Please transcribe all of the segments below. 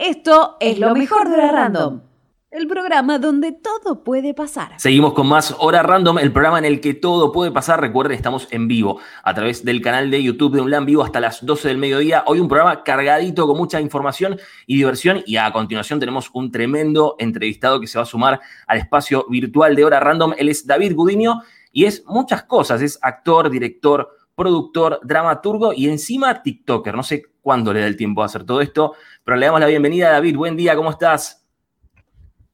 Esto es lo mejor de la Random, el programa donde todo puede pasar. Seguimos con más Hora Random, el programa en el que todo puede pasar. Recuerden, estamos en vivo a través del canal de YouTube de UNLAN Vivo hasta las 12 del mediodía. Hoy un programa cargadito con mucha información y diversión. Y a continuación tenemos un tremendo entrevistado que se va a sumar al espacio virtual de Hora Random. Él es David Gudiño y es muchas cosas. Es actor, director, productor, dramaturgo y encima TikToker. No sé cuándo le da el tiempo a hacer todo esto, pero le damos la bienvenida a David. Buen día, ¿cómo estás?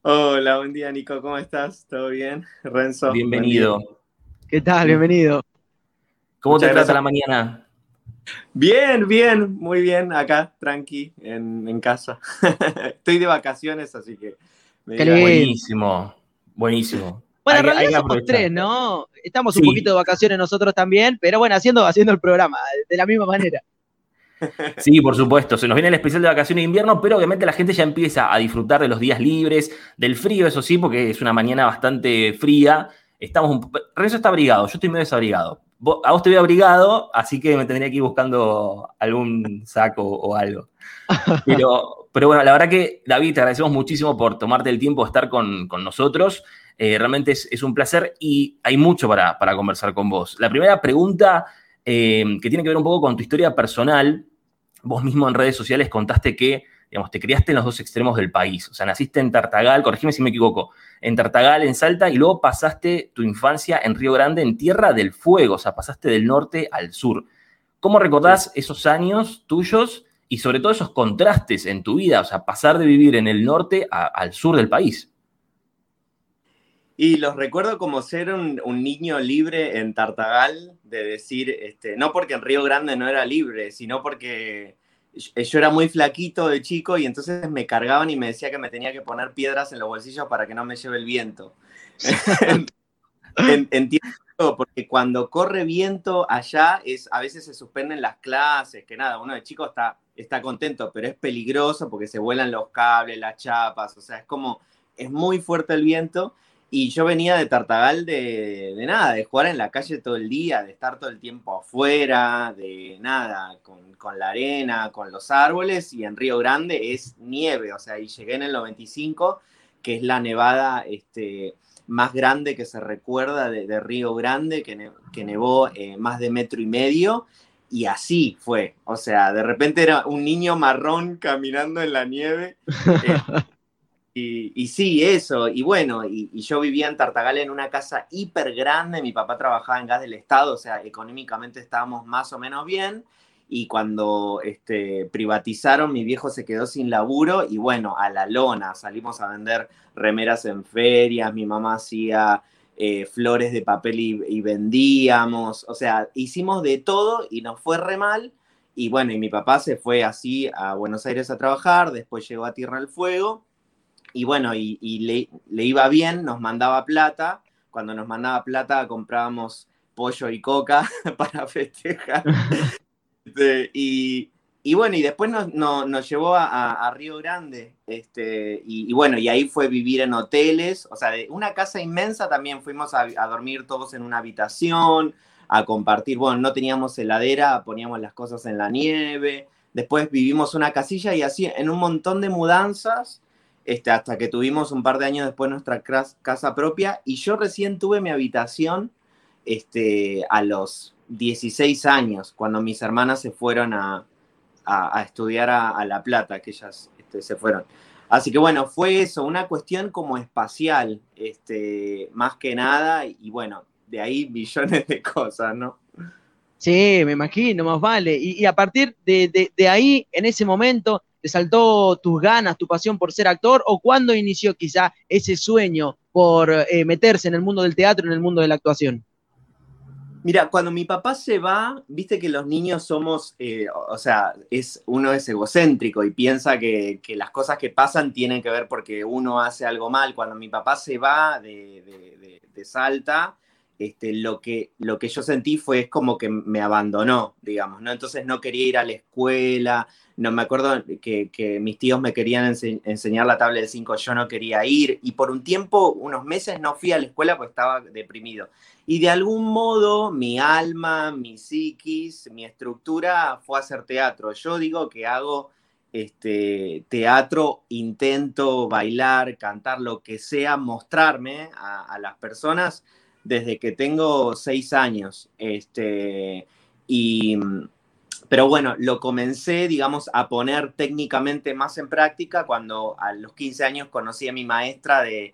Hola, buen día, Nico. ¿Cómo estás? ¿Todo bien? Renzo. Bienvenido. ¿Qué tal? Bienvenido. ¿Cómo te trata la mañana? Bien, bien, muy bien. Acá, tranqui, en, casa. Estoy de vacaciones, así que. buenísimo, buenísimo. Bueno, en realidad somos tres, ¿no? Estamos un poquito de vacaciones nosotros también, pero bueno, haciendo, haciendo el programa de la misma manera. Sí, por supuesto. Se nos viene el especial de vacaciones de invierno, pero obviamente la gente ya empieza a disfrutar de los días libres, del frío, eso sí, porque es una mañana bastante fría. Estamos un... Renzo está abrigado, yo estoy medio desabrigado. A vos te veo abrigado, así que me tendría que ir buscando algún saco o algo. Pero, pero bueno, la verdad que, David, te agradecemos muchísimo por tomarte el tiempo de estar con, nosotros. Eh, realmente es, un placer y hay mucho para, para conversar con vos. La primera pregunta eh, que tiene que ver un poco con tu historia personal. Vos mismo en redes sociales contaste que, digamos, te criaste en los dos extremos del país. O sea, naciste en Tartagal, corregime si me equivoco, en Tartagal, en Salta, y luego pasaste tu infancia en Río Grande, en Tierra del Fuego. O sea, pasaste del norte al sur. ¿Cómo recordás esos años tuyos y sobre todo esos contrastes en tu vida? O sea, pasar de vivir en el norte al sur del país. Y los recuerdo como ser un, niño libre en Tartagal, de decir, este, no porque en Río Grande no era libre, sino porque yo era muy flaquito de chico y entonces me cargaban y me decía que me tenía que poner piedras en los bolsillos para que no me lleve el viento. Entiendo, porque cuando corre viento allá es, a veces se suspenden las clases, que nada, uno de chico está, está contento, pero es peligroso porque se vuelan los cables, las chapas, o sea, es como, es muy fuerte el viento y yo venía de Tartagal de, nada, de jugar en la calle todo el día, de estar todo el tiempo afuera, de nada, con, la arena, con los árboles, y en Río Grande es nieve, o sea, y llegué en el 95, que es la nevada este, más grande que se recuerda de, Río Grande, que, que nevó eh, más de metro y medio, y así fue, o sea, de repente era un niño marrón caminando en la nieve. Eh, y, sí, eso, y bueno, y, yo vivía en Tartagal en una casa hiper grande, mi papá trabajaba en gas del Estado, o sea, económicamente estábamos más o menos bien, y cuando este, privatizaron, mi viejo se quedó sin laburo, y bueno, a la lona, salimos a vender remeras en ferias, mi mamá hacía eh, flores de papel y, y vendíamos, o sea, hicimos de todo y nos fue re mal, y bueno, y mi papá se fue así a Buenos Aires a trabajar, después llegó a Tierra del Fuego, y bueno, y, le, iba bien, nos mandaba plata. Cuando nos mandaba plata comprábamos pollo y coca para festejar. Este, y, bueno, y después nos, llevó a, Río Grande. Este, y, bueno, y ahí fue vivir en hoteles. O sea, de una casa inmensa también fuimos a, a dormir todos en una habitación, a compartir. Bueno, no teníamos heladera, poníamos las cosas en la nieve. Después vivimos una casilla y así en un montón de mudanzas este, hasta que tuvimos un par de años después nuestra casa propia y yo recién tuve mi habitación este, a los 16 años, cuando mis hermanas se fueron a, estudiar a, La Plata, que ellas este, se fueron. Así que bueno, fue eso, una cuestión como espacial, más que nada, y bueno, de ahí millones de cosas, ¿no? Sí, me imagino, más vale. Y, a partir de, de, ahí, en ese momento, ¿Te saltó tus ganas, tu pasión por ser actor? ¿O cuándo inició quizá ese sueño por eh, meterse en el mundo del teatro, en el mundo de la actuación? Mira, cuando mi papá se va, viste que los niños somos, eh, o sea, es, uno es egocéntrico y piensa que, las cosas que pasan tienen que ver porque uno hace algo mal. Cuando mi papá se va de, de Salta, este, lo, que, lo que yo sentí fue como que me abandonó, digamos, ¿no? Entonces no quería ir a la escuela, no me acuerdo que, mis tíos me querían enseñar la tabla de 5, yo no quería ir, y por un tiempo, unos meses, no fui a la escuela porque estaba deprimido. Y de algún modo mi alma, mi psiquis, mi estructura fue hacer teatro. Yo digo que hago este, teatro, intento bailar, cantar, lo que sea, mostrarme a, las personas desde que tengo seis años. Este, y, pero bueno, lo comencé, digamos, a poner técnicamente más en práctica cuando a los 15 años conocí a mi maestra de,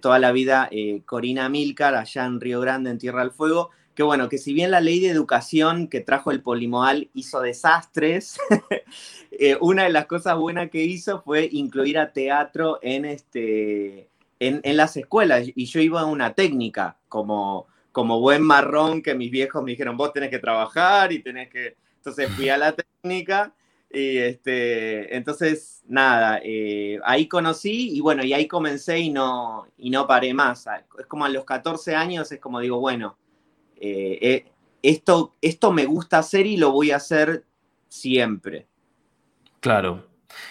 toda la vida, eh, Corina Milcar, allá en Río Grande, en Tierra del Fuego, que bueno, que si bien la ley de educación que trajo el polimodal hizo desastres, eh, una de las cosas buenas que hizo fue incluir a teatro en, este, en, las escuelas. Y yo iba a una técnica, como, como buen marrón que mis viejos me dijeron, vos tenés que trabajar y tenés que... Entonces fui a la técnica y este, entonces, nada, eh, ahí conocí y bueno, y ahí comencé y no, y no paré más. Es como a los 14 años, es como digo, bueno, eh, eh, esto, esto me gusta hacer y lo voy a hacer siempre. Claro.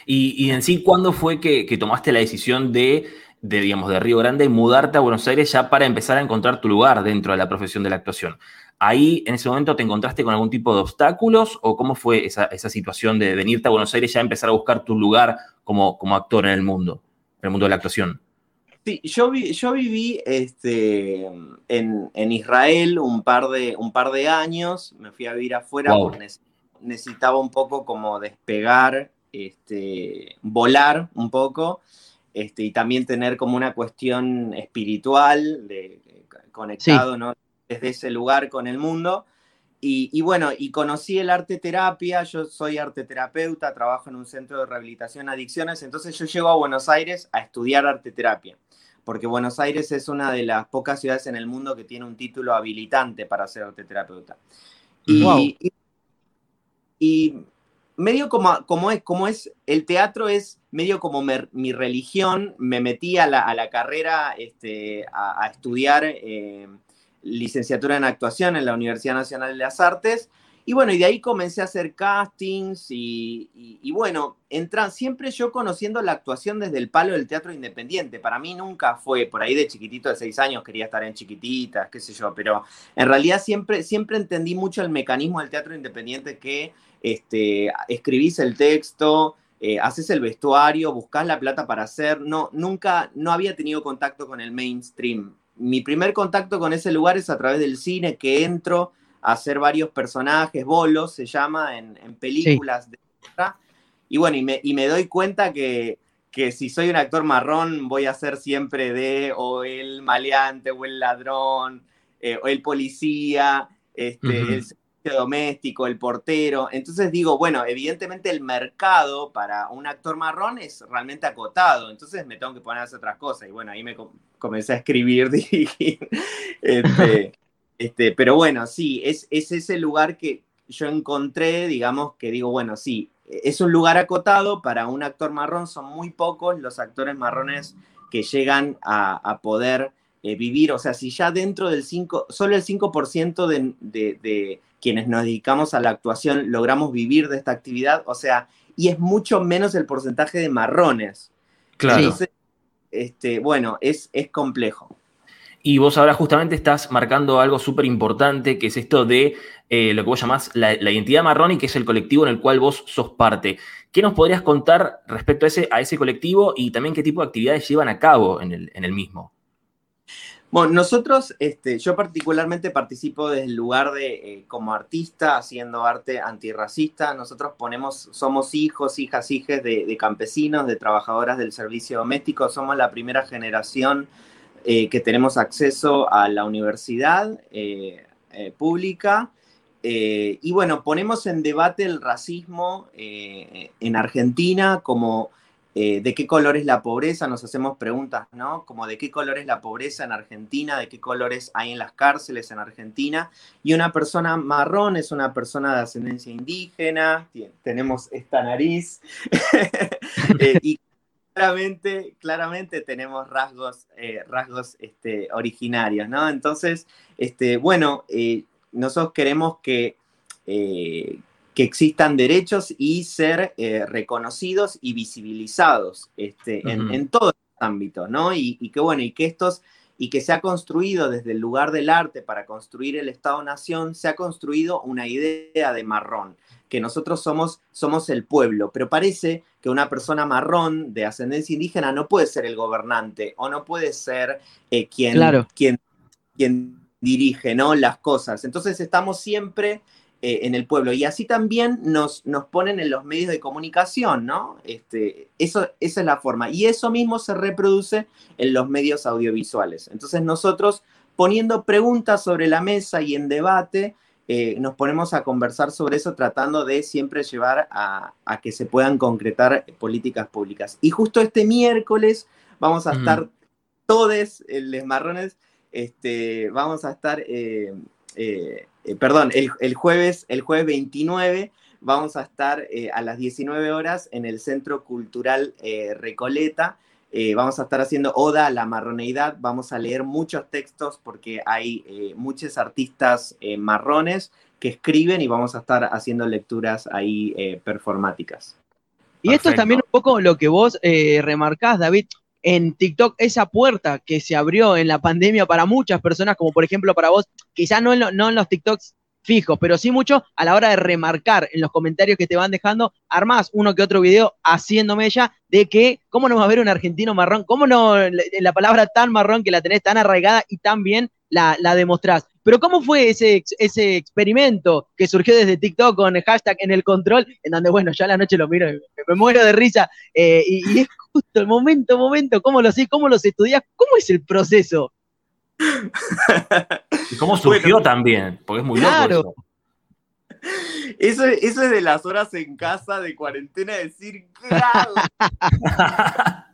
Y, en sí, ¿cuándo fue que, tomaste la decisión de, digamos, de Río Grande mudarte a Buenos Aires ya para empezar a encontrar tu lugar dentro de la profesión de la actuación? ¿Ahí en ese momento te encontraste con algún tipo de obstáculos o cómo fue esa, situación de venirte a Buenos Aires ya empezar a buscar tu lugar como, como actor en el mundo, en el mundo de la actuación? Sí, yo, yo viví este, en, Israel un par, de, un par de años, me fui a vivir afuera porque necesitaba un poco como despegar, este, volar un poco, este, y también tener como una cuestión espiritual, de, conectado ¿no? desde ese lugar con el mundo. Y, bueno, y conocí el arte terapia, yo soy arte terapeuta, trabajo en un centro de rehabilitación de adicciones, entonces yo llego a Buenos Aires a estudiar arte terapia, porque Buenos Aires es una de las pocas ciudades en el mundo que tiene un título habilitante para ser arte terapeuta. Y, y, medio como, como, es, como es, el teatro es medio como mi religión, me metí a la, carrera este, a, estudiar. Eh, licenciatura en actuación en la Universidad Nacional de las Artes. Y bueno, y de ahí comencé a hacer castings y, bueno, entran siempre yo conociendo la actuación desde el palo del teatro independiente. Para mí nunca fue, por ahí de chiquitito de seis años quería estar en chiquititas, qué sé yo, pero en realidad siempre, siempre entendí mucho el mecanismo del teatro independiente que este, escribís el texto, eh, haces el vestuario, buscas la plata para hacer. No, nunca, no había tenido contacto con el mainstream mi primer contacto con ese lugar es a través del cine, que entro a hacer varios personajes, bolos se llama, en, películas. De... Y bueno, y me, y me doy cuenta que, que, si soy un actor marrón voy a ser siempre de o el maleante o el ladrón eh, o el policía, este, doméstico, el portero. Entonces digo, bueno, evidentemente el mercado para un actor marrón es realmente acotado, entonces me tengo que poner a hacer otras cosas. Y bueno, ahí me comencé a escribir, dirigir. Este, este, pero bueno, sí, es, es ese lugar que yo encontré, digamos, que digo, bueno, sí, es un lugar acotado para un actor marrón, son muy pocos los actores marrones que llegan a, poder eh, vivir, o sea, si ya dentro del 5, solo el 5% de quienes nos dedicamos a la actuación logramos vivir de esta actividad, o sea, y es mucho menos el porcentaje de marrones. Claro. Entonces, este, bueno, es, es complejo. Y vos ahora justamente estás marcando algo súper importante, que es esto de eh, lo que vos llamás la, identidad marrón y que es el colectivo en el cual vos sos parte. ¿Qué nos podrías contar respecto a ese, colectivo y también qué tipo de actividades llevan a cabo en el, mismo? Bueno, nosotros, este, yo particularmente participo desde el lugar de, eh, como artista, haciendo arte antirracista. Nosotros ponemos, somos hijos, hijas, hijas de, campesinos, de trabajadoras del servicio doméstico. Somos la primera generación eh, que tenemos acceso a la universidad eh, pública. y bueno, ponemos en debate el racismo en Argentina como eh, de qué color es la pobreza, nos hacemos preguntas, ¿no? Como de qué color es la pobreza en Argentina, de qué colores hay en las cárceles en Argentina. Y una persona marrón es una persona de ascendencia indígena, tenemos esta nariz, eh, y claramente, claramente tenemos rasgos, eh, rasgos este, originarios, ¿no? Entonces, este, bueno, nosotros queremos que que existan derechos y ser eh, reconocidos y visibilizados este, en, todos los ámbitos, ¿no? Y, que bueno, y que estos y que se ha construido desde el lugar del arte para construir el Estado-Nación, se ha construido una idea de marrón, que nosotros somos, somos el pueblo, pero parece que una persona marrón de ascendencia indígena no puede ser el gobernante o no puede ser eh, quien, quien, quien dirige ¿no? las cosas. Entonces estamos siempre eh, en el pueblo. Y así también nos, nos ponen en los medios de comunicación, ¿no? Este, eso, esa es la forma. Y eso mismo se reproduce en los medios audiovisuales. Entonces nosotros poniendo preguntas sobre la mesa y en debate, eh, nos ponemos a conversar sobre eso tratando de siempre llevar a, que se puedan concretar políticas públicas. Y justo este miércoles vamos a estar todos, les marrones, este, vamos a estar eh, eh, perdón, el, jueves, el jueves 29 vamos a estar eh, a las 19 horas en el Centro Cultural Recoleta. Vamos a estar haciendo Oda a la marroneidad, vamos a leer muchos textos porque hay muchos artistas marrones que escriben y vamos a estar haciendo lecturas ahí performáticas. Y esto es también un poco lo que vos remarcás, David, en TikTok esa puerta que se abrió en la pandemia para muchas personas, como por ejemplo para vos, quizás no en, no en los TikToks fijos, pero sí mucho a la hora de remarcar en los comentarios que te van dejando, armás uno que otro video haciéndome ya de que, ¿cómo no va a ver un argentino marrón? ¿Cómo no la palabra tan marrón que la tenés tan arraigada y tan bien la, la demostrás? Pero ¿cómo fue ese, ese experimento que surgió desde TikTok con el hashtag en el control, en donde, bueno, ya la noche lo miro y me, muero de risa, eh, y, es justo el momento, momento, ¿cómo lo sé? ¿Cómo los estudias? ¿Cómo es el proceso? Y cómo surgió también, porque es muy claro. eso. Eso, es de las horas en casa de cuarentena, decir, claro.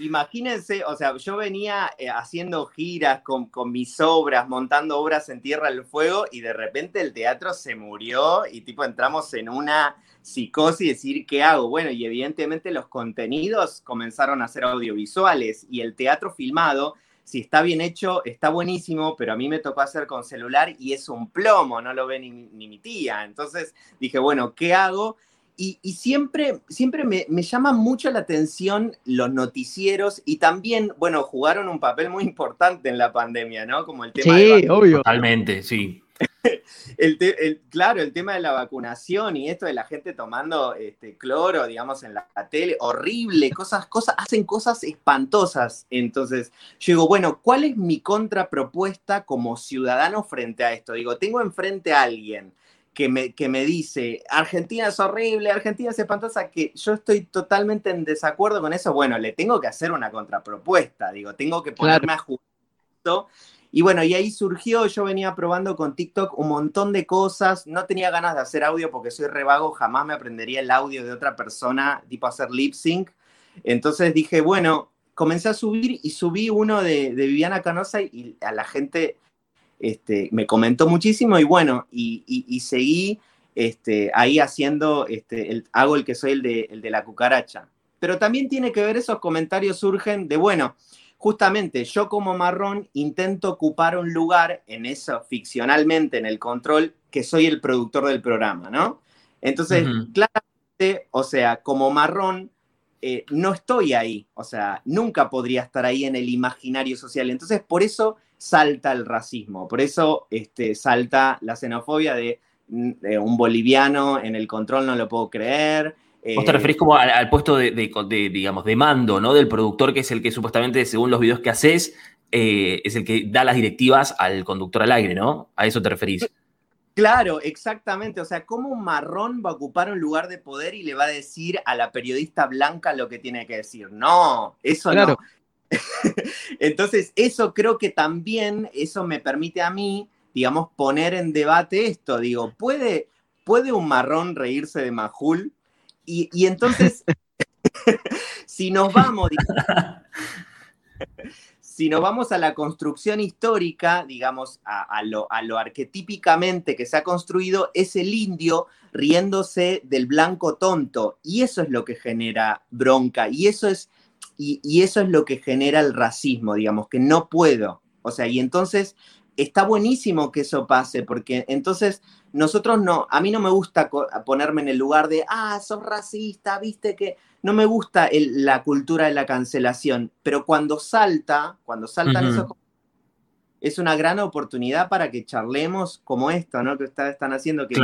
Imagínense, o sea, yo venía eh, haciendo giras con, con, mis obras, montando obras en Tierra del Fuego y de repente el teatro se murió y tipo entramos en una psicosis y decir, ¿qué hago? Bueno, y evidentemente los contenidos comenzaron a ser audiovisuales y el teatro filmado, si está bien hecho, está buenísimo, pero a mí me tocó hacer con celular y es un plomo, no lo ve ni, ni mi tía. Entonces dije, bueno, ¿qué hago? Y, siempre, siempre me, me llaman mucho la atención los noticieros y también, bueno, jugaron un papel muy importante en la pandemia, ¿no? Como el tema sí, obvio. Totalmente, sí. el, claro, el tema de la vacunación y esto de la gente tomando este, cloro, digamos, en la, tele, horrible, cosas, cosas, hacen cosas espantosas. Entonces, yo digo, bueno, ¿cuál es mi contrapropuesta como ciudadano frente a esto? Digo, tengo enfrente a alguien que me, que me dice, Argentina es horrible, Argentina es espantosa, que yo estoy totalmente en desacuerdo con eso, bueno, le tengo que hacer una contrapropuesta, digo, tengo que ponerme a jugar. Y bueno, y ahí surgió, yo venía probando con TikTok un montón de cosas, no tenía ganas de hacer audio porque soy revago, jamás me aprendería el audio de otra persona, tipo hacer lip sync. Entonces dije, bueno, comencé a subir y subí uno de, de Viviana Canosa y a la gente este, me comentó muchísimo y bueno, y, seguí este, ahí haciendo, este, el, hago el que soy el de, el de la cucaracha. Pero también tiene que ver, esos comentarios surgen de, bueno, justamente yo como marrón intento ocupar un lugar en eso, ficcionalmente, en el control, que soy el productor del programa, ¿no? Entonces, claramente, o sea, como marrón, eh, no estoy ahí, o sea, nunca podría estar ahí en el imaginario social. Entonces, por eso salta el racismo, por eso este, salta la xenofobia de, un boliviano en el control, no lo puedo creer. Vos te eh, referís como al, puesto de, digamos, de mando, ¿no? Del productor, que es el que supuestamente, según los videos que haces, eh, es el que da las directivas al conductor al aire, ¿no? A eso te referís. Claro, exactamente. O sea, ¿cómo un marrón va a ocupar un lugar de poder y le va a decir a la periodista blanca lo que tiene que decir? No, eso no. Entonces, eso creo que también, eso me permite a mí, digamos, poner en debate esto. Digo, ¿puede, ¿puede un marrón reírse de Majul? Y, entonces, si nos vamos, si nos vamos a la construcción histórica, digamos, a, lo, a, lo, arquetípicamente que se ha construido, es el indio riéndose del blanco tonto. Y eso es lo que genera bronca. Y eso es y, eso es lo que genera el racismo, digamos, que no puedo. O sea, y entonces está buenísimo que eso pase, porque entonces nosotros no, a mí no me gusta ponerme en el lugar de, ah, sos racista, viste que no me gusta la cultura de la cancelación, pero cuando salta, cuando saltan esos es una gran oportunidad para que charlemos como esto, ¿no? Que ustedes están haciendo, que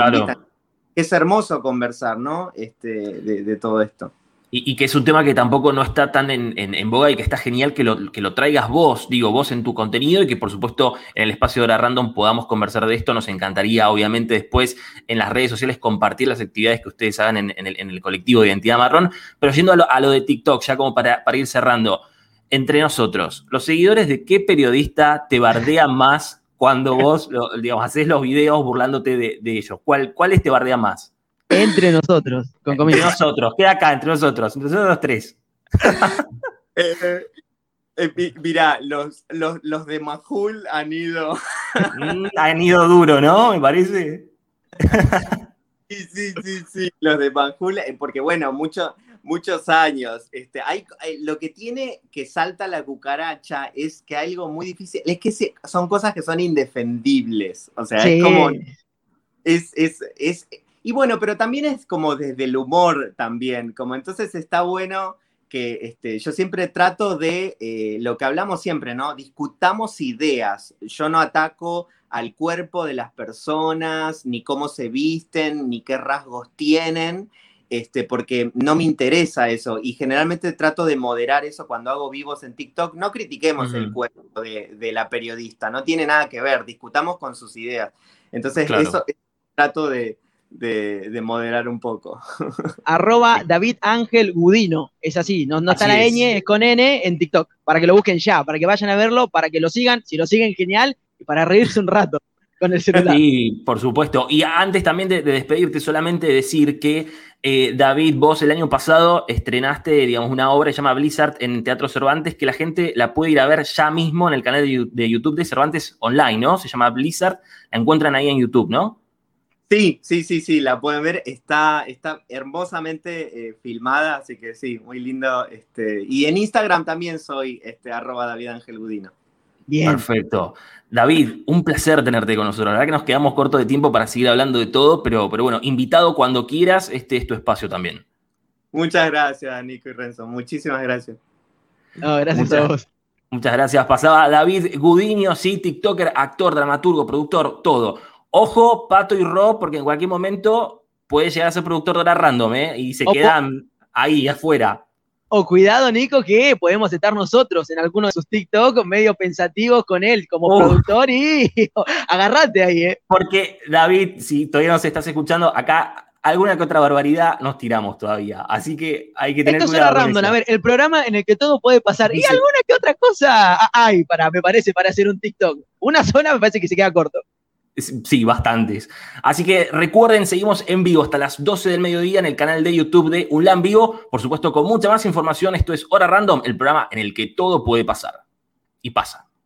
es hermoso conversar, ¿no? Este, de todo esto. Y, que es un tema que tampoco no está tan en, boga y que está genial que lo, que lo, traigas vos, digo, vos en tu contenido y que por supuesto en el espacio de hora random podamos conversar de esto. Nos encantaría, obviamente, después en las redes sociales compartir las actividades que ustedes hagan en, el, colectivo de Identidad Marrón. Pero yendo a lo, de TikTok, ya como para, para, ir cerrando, entre nosotros, ¿los seguidores de qué periodista te bardean más cuando vos, digamos, haces los videos burlándote de, ellos? ¿Cuál, ¿Cuáles te bardean más? Entre nosotros, con Entre nosotros, queda acá, entre nosotros, entre nosotros los tres. eh, eh, mirá, los, los, de Majul han ido. Mm, han ido duro, ¿no? Me parece. sí, sí, sí, sí. Los de Majul, eh, porque bueno, muchos años. Este, hay, eh, lo que tiene que salta la cucaracha es que algo muy difícil, es que son cosas que son indefendibles. O sea, es como. Es, es, es, y bueno, pero también es como desde el humor también, como entonces está bueno que este, yo siempre trato de eh, lo que hablamos siempre, ¿no? Discutamos ideas. Yo no ataco al cuerpo de las personas, ni cómo se visten, ni qué rasgos tienen, este, porque no me interesa eso. Y generalmente trato de moderar eso cuando hago vivos en TikTok. No critiquemos el cuerpo de, la periodista, no tiene nada que ver, discutamos con sus ideas. Entonces, eso trato de, de, moderar un poco. Arroba David Ángel Gudino, es así, no, no está la ñ, es con N en TikTok, para que lo busquen ya, para que vayan a verlo, para que lo sigan, si lo siguen genial, y para reírse un rato con el celular. Sí, por supuesto. Y antes también de, despedirte, solamente decir que eh, David, vos el año pasado estrenaste, digamos, una obra que se llama Blizzard en Teatro Cervantes, que la gente la puede ir a ver ya mismo en el canal de, de YouTube de Cervantes Online, ¿no? Se llama Blizzard, la encuentran ahí en YouTube, ¿no? Sí, sí, sí, sí, la pueden ver, está, está hermosamente eh, filmada, así que sí, muy lindo. Este, y en Instagram también soy este, arroba David Ángel Budino. Bien. Perfecto. David, un placer tenerte con nosotros. La verdad que nos quedamos cortos de tiempo para seguir hablando de todo, pero, pero bueno, invitado cuando quieras, este es tu espacio también. Muchas gracias, Nico y Renzo. Muchísimas gracias. No, gracias a vos. Muchas gracias. Pasaba David Gudinio, sí, TikToker, actor, dramaturgo, productor, todo. Ojo, Pato y Rob, porque en cualquier momento puede llegar a ser productor de hora random, ¿eh? Y se quedan ahí, afuera. O cuidado, Nico, que podemos estar nosotros en alguno de sus TikTok medio pensativos con él como productor y agarrate ahí, ¿eh? Porque, David, si todavía nos estás escuchando, acá alguna que otra barbaridad nos tiramos todavía. Así que hay que tener Esto cuidado. Esto random, a ver, el programa en el que todo puede pasar. Y alguna que otra cosa hay para, me parece, para hacer un TikTok. Una zona me parece que se queda corto. Sí, bastantes. Así que recuerden, seguimos en vivo hasta las 12 del mediodía en el canal de YouTube de ULAN Vivo. Por supuesto, con mucha más información. Esto es Hora Random, el programa en el que todo puede pasar. Y pasa.